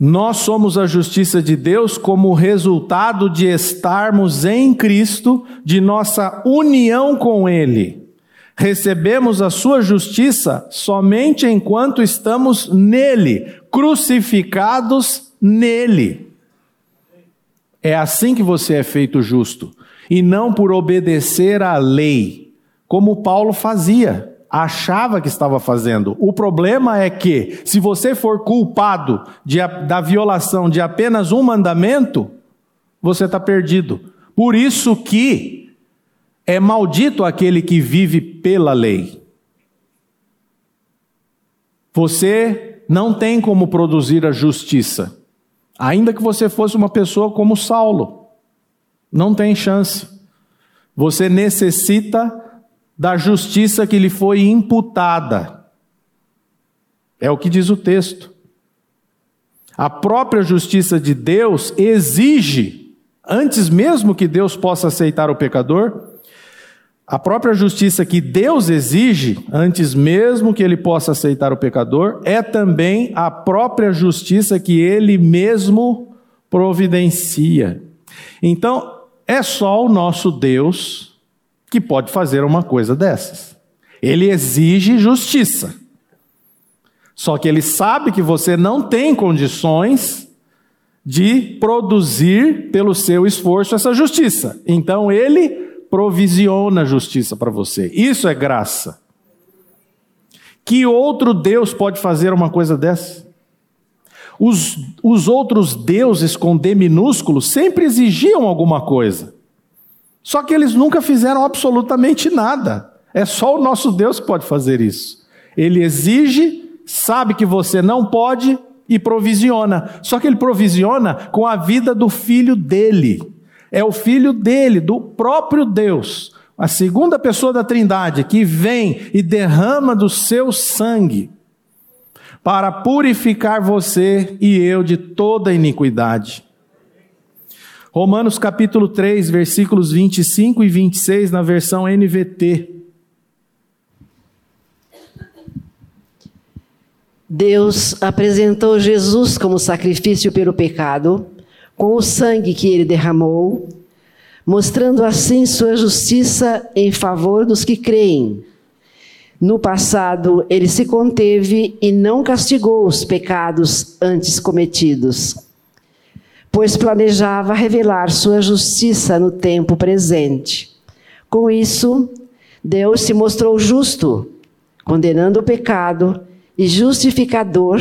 Nós somos a justiça de Deus como resultado de estarmos em Cristo, de nossa união com Ele. Recebemos a Sua justiça somente enquanto estamos nele, crucificados nele. É assim que você é feito justo, e não por obedecer à lei, como Paulo fazia, achava que estava fazendo. O problema é que, se você for culpado de, da violação de apenas um mandamento, você está perdido. Por isso que é maldito aquele que vive pela lei. Você não tem como produzir a justiça. Ainda que você fosse uma pessoa como Saulo, não tem chance. Você necessita da justiça que lhe foi imputada. É o que diz o texto. A própria justiça de Deus exige, antes mesmo que Deus possa aceitar o pecador, a própria justiça que Deus exige, antes mesmo que ele possa aceitar o pecador, é também a própria justiça que ele mesmo providencia. Então, é só o nosso Deus que pode fazer uma coisa dessas. Ele exige justiça. Só que ele sabe que você não tem condições de produzir pelo seu esforço essa justiça. Então ele provisiona justiça para você. Isso é graça. Que outro Deus pode fazer uma coisa dessa? Os, os outros deuses com D minúsculo sempre exigiam alguma coisa. Só que eles nunca fizeram absolutamente nada. É só o nosso Deus que pode fazer isso. Ele exige, sabe que você não pode e provisiona. Só que ele provisiona com a vida do filho dele é o filho dele, do próprio Deus, a segunda pessoa da Trindade, que vem e derrama do seu sangue para purificar você e eu de toda iniquidade. Romanos capítulo 3, versículos 25 e 26, na versão NVT. Deus apresentou Jesus como sacrifício pelo pecado com o sangue que ele derramou, mostrando assim sua justiça em favor dos que creem. No passado, ele se conteve e não castigou os pecados antes cometidos, pois planejava revelar sua justiça no tempo presente. Com isso, Deus se mostrou justo, condenando o pecado, e justificador,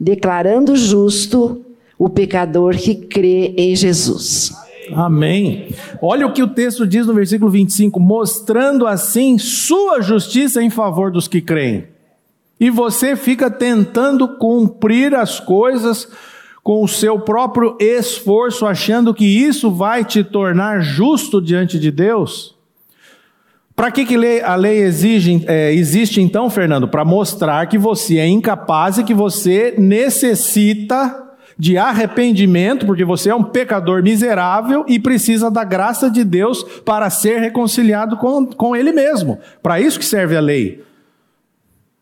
declarando justo o pecador que crê em Jesus. Amém. Olha o que o texto diz no versículo 25: mostrando assim sua justiça em favor dos que creem. E você fica tentando cumprir as coisas com o seu próprio esforço, achando que isso vai te tornar justo diante de Deus? Para que, que a lei exige, é, existe então, Fernando? Para mostrar que você é incapaz e que você necessita de arrependimento, porque você é um pecador miserável e precisa da graça de Deus para ser reconciliado com, com Ele mesmo. Para isso que serve a lei.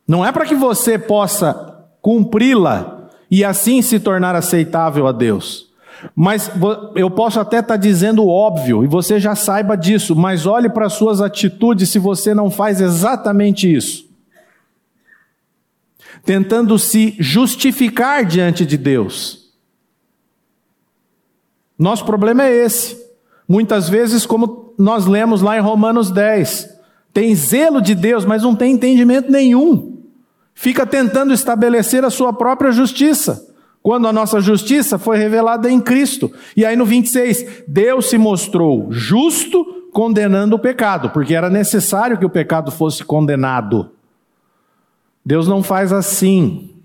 Não é para que você possa cumpri-la e assim se tornar aceitável a Deus. Mas eu posso até estar tá dizendo óbvio, e você já saiba disso, mas olhe para suas atitudes se você não faz exatamente isso. Tentando se justificar diante de Deus. Nosso problema é esse. Muitas vezes, como nós lemos lá em Romanos 10, tem zelo de Deus, mas não tem entendimento nenhum. Fica tentando estabelecer a sua própria justiça, quando a nossa justiça foi revelada em Cristo. E aí no 26, Deus se mostrou justo condenando o pecado, porque era necessário que o pecado fosse condenado. Deus não faz assim.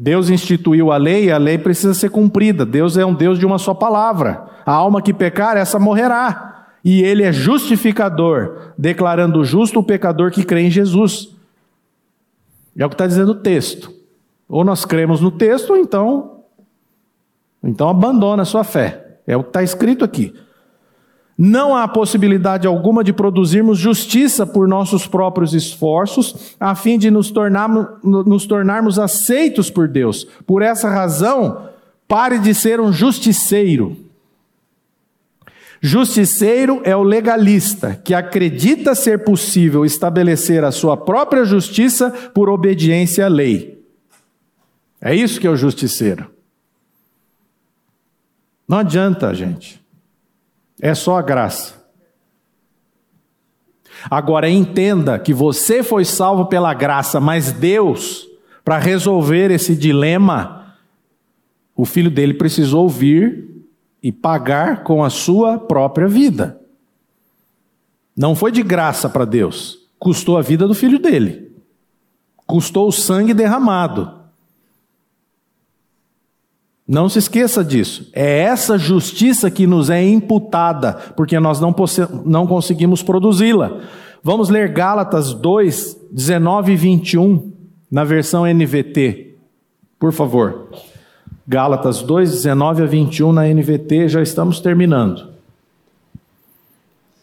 Deus instituiu a lei e a lei precisa ser cumprida. Deus é um Deus de uma só palavra. A alma que pecar, essa morrerá. E ele é justificador, declarando justo o pecador que crê em Jesus. É o que está dizendo o texto. Ou nós cremos no texto, ou então, então abandona a sua fé. É o que está escrito aqui. Não há possibilidade alguma de produzirmos justiça por nossos próprios esforços, a fim de nos tornarmos, nos tornarmos aceitos por Deus. Por essa razão, pare de ser um justiceiro. Justiceiro é o legalista que acredita ser possível estabelecer a sua própria justiça por obediência à lei. É isso que é o justiceiro. Não adianta, gente. É só a graça. Agora entenda que você foi salvo pela graça, mas Deus, para resolver esse dilema, o filho dele precisou vir e pagar com a sua própria vida. Não foi de graça para Deus, custou a vida do filho dele, custou o sangue derramado. Não se esqueça disso. É essa justiça que nos é imputada, porque nós não, não conseguimos produzi-la. Vamos ler Gálatas 2, 19 e 21, na versão NVT. Por favor. Gálatas 2, 19 a 21 na NVT, já estamos terminando.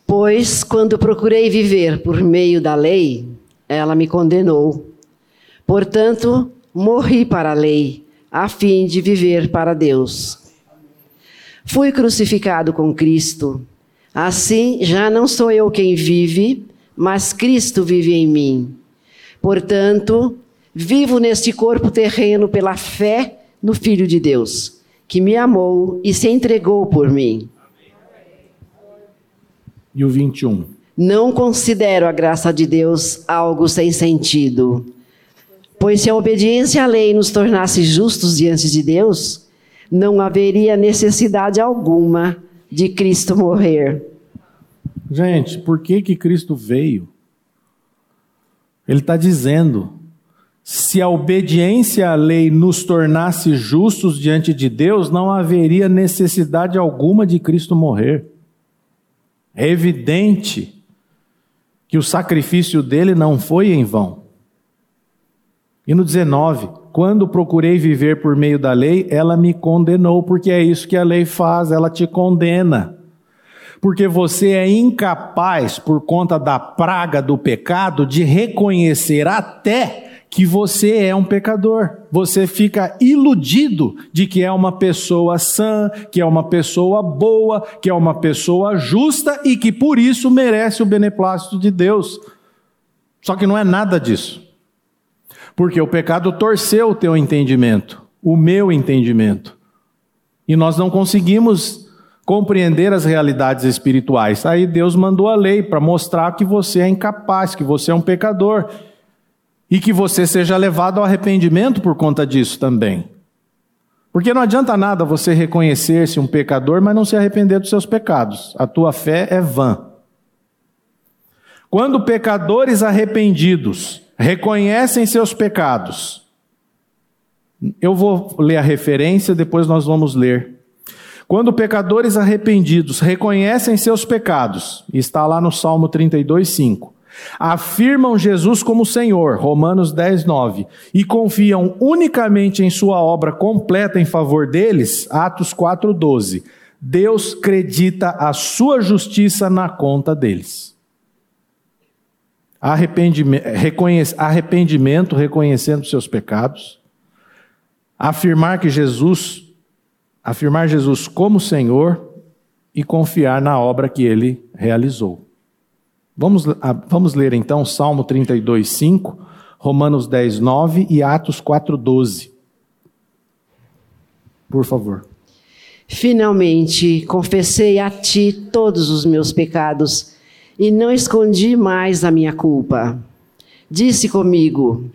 Pois, quando procurei viver por meio da lei, ela me condenou. Portanto, morri para a lei a fim de viver para Deus. Fui crucificado com Cristo. Assim, já não sou eu quem vive, mas Cristo vive em mim. Portanto, vivo neste corpo terreno pela fé no Filho de Deus, que me amou e se entregou por mim. E o 21. Não considero a graça de Deus algo sem sentido Pois se a obediência à lei nos tornasse justos diante de Deus, não haveria necessidade alguma de Cristo morrer. Gente, por que que Cristo veio? Ele está dizendo: se a obediência à lei nos tornasse justos diante de Deus, não haveria necessidade alguma de Cristo morrer. É evidente que o sacrifício dele não foi em vão. E no 19, quando procurei viver por meio da lei, ela me condenou, porque é isso que a lei faz, ela te condena. Porque você é incapaz, por conta da praga do pecado, de reconhecer até que você é um pecador. Você fica iludido de que é uma pessoa sã, que é uma pessoa boa, que é uma pessoa justa e que por isso merece o beneplácito de Deus. Só que não é nada disso. Porque o pecado torceu o teu entendimento, o meu entendimento. E nós não conseguimos compreender as realidades espirituais. Aí Deus mandou a lei para mostrar que você é incapaz, que você é um pecador e que você seja levado ao arrependimento por conta disso também. Porque não adianta nada você reconhecer-se um pecador, mas não se arrepender dos seus pecados. A tua fé é vã. Quando pecadores arrependidos reconhecem seus pecados, eu vou ler a referência, depois nós vamos ler. Quando pecadores arrependidos reconhecem seus pecados, está lá no Salmo 32, 5 afirmam Jesus como Senhor, Romanos 10, 9, e confiam unicamente em Sua obra completa em favor deles, Atos 4, 12, Deus acredita a sua justiça na conta deles. Arrependimento, arrependimento reconhecendo seus pecados, afirmar que Jesus, afirmar Jesus como Senhor e confiar na obra que ele realizou. Vamos, vamos ler então Salmo 32, 5, Romanos 10, 9 e Atos 4, 12. Por favor. Finalmente confessei a ti todos os meus pecados e não escondi mais a minha culpa. Disse comigo: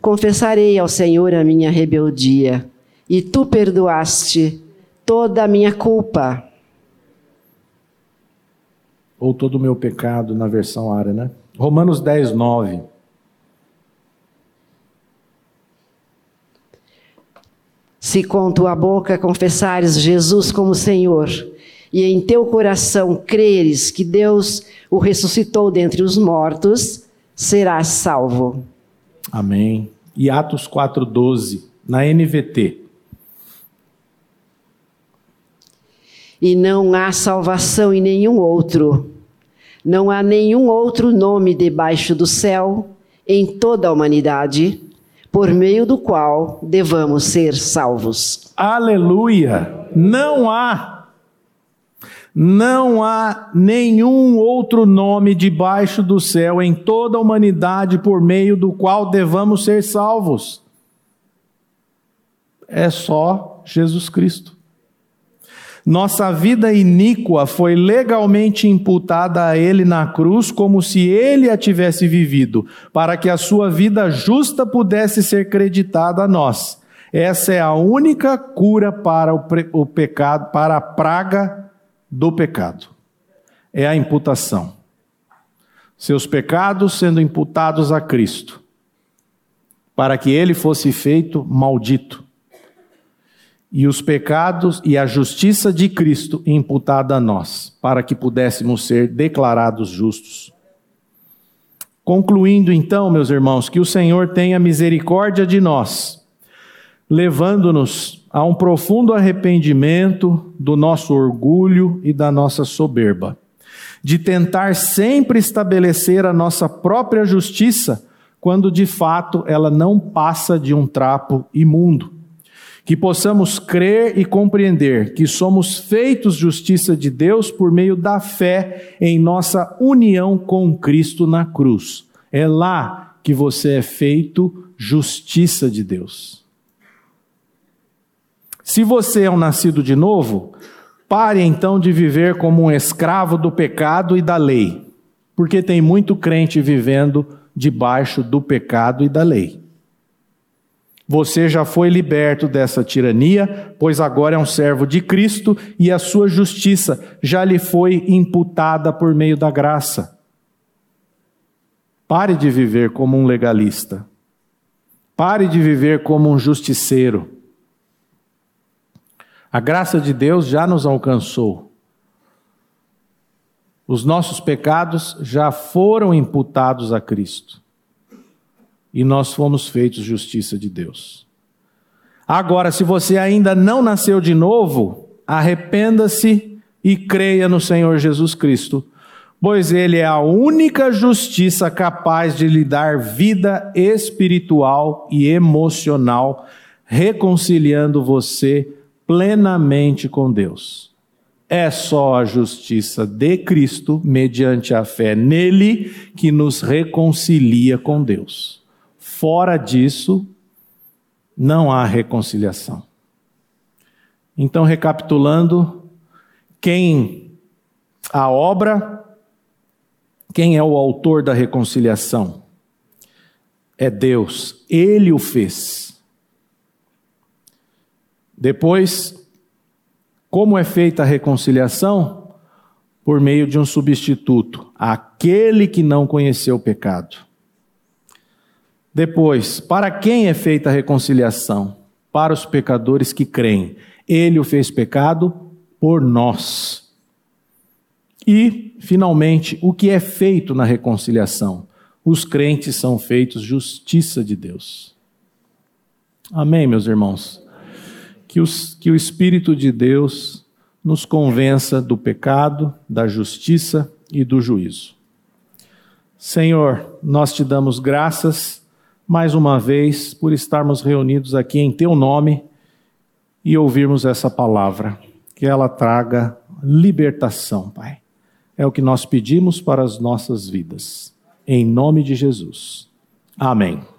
Confessarei ao Senhor a minha rebeldia, e tu perdoaste toda a minha culpa ou todo o meu pecado na versão área, né? Romanos 10, 9. Se com tua boca confessares Jesus como Senhor, e em teu coração creres que Deus o ressuscitou dentre os mortos, serás salvo. Amém. E Atos 4,12, na NVT. E não há salvação em nenhum outro, não há nenhum outro nome debaixo do céu em toda a humanidade por meio do qual devamos ser salvos. Aleluia! Não há não há nenhum outro nome debaixo do céu em toda a humanidade por meio do qual devamos ser salvos. É só Jesus Cristo. Nossa vida iníqua foi legalmente imputada a ele na cruz, como se ele a tivesse vivido, para que a sua vida justa pudesse ser creditada a nós. Essa é a única cura para o, pecado, para a praga do pecado. É a imputação. Seus pecados sendo imputados a Cristo, para que ele fosse feito maldito e os pecados e a justiça de Cristo imputada a nós, para que pudéssemos ser declarados justos. Concluindo então, meus irmãos, que o Senhor tenha misericórdia de nós, levando-nos a um profundo arrependimento do nosso orgulho e da nossa soberba, de tentar sempre estabelecer a nossa própria justiça, quando de fato ela não passa de um trapo imundo que possamos crer e compreender que somos feitos justiça de Deus por meio da fé em nossa união com Cristo na cruz. É lá que você é feito justiça de Deus. Se você é um nascido de novo, pare então de viver como um escravo do pecado e da lei, porque tem muito crente vivendo debaixo do pecado e da lei. Você já foi liberto dessa tirania, pois agora é um servo de Cristo e a sua justiça já lhe foi imputada por meio da graça. Pare de viver como um legalista. Pare de viver como um justiceiro. A graça de Deus já nos alcançou. Os nossos pecados já foram imputados a Cristo e nós fomos feitos justiça de Deus. Agora, se você ainda não nasceu de novo, arrependa-se e creia no Senhor Jesus Cristo, pois Ele é a única justiça capaz de lhe dar vida espiritual e emocional, reconciliando você plenamente com Deus. É só a justiça de Cristo, mediante a fé nele, que nos reconcilia com Deus. Fora disso, não há reconciliação. Então, recapitulando, quem a obra, quem é o autor da reconciliação? É Deus, ele o fez. Depois, como é feita a reconciliação? Por meio de um substituto, aquele que não conheceu o pecado. Depois, para quem é feita a reconciliação? Para os pecadores que creem. Ele o fez pecado por nós. E, finalmente, o que é feito na reconciliação? Os crentes são feitos justiça de Deus. Amém, meus irmãos? Que, os, que o Espírito de Deus nos convença do pecado, da justiça e do juízo. Senhor, nós te damos graças mais uma vez por estarmos reunidos aqui em Teu nome e ouvirmos essa palavra, que ela traga libertação, Pai. É o que nós pedimos para as nossas vidas. Em nome de Jesus. Amém.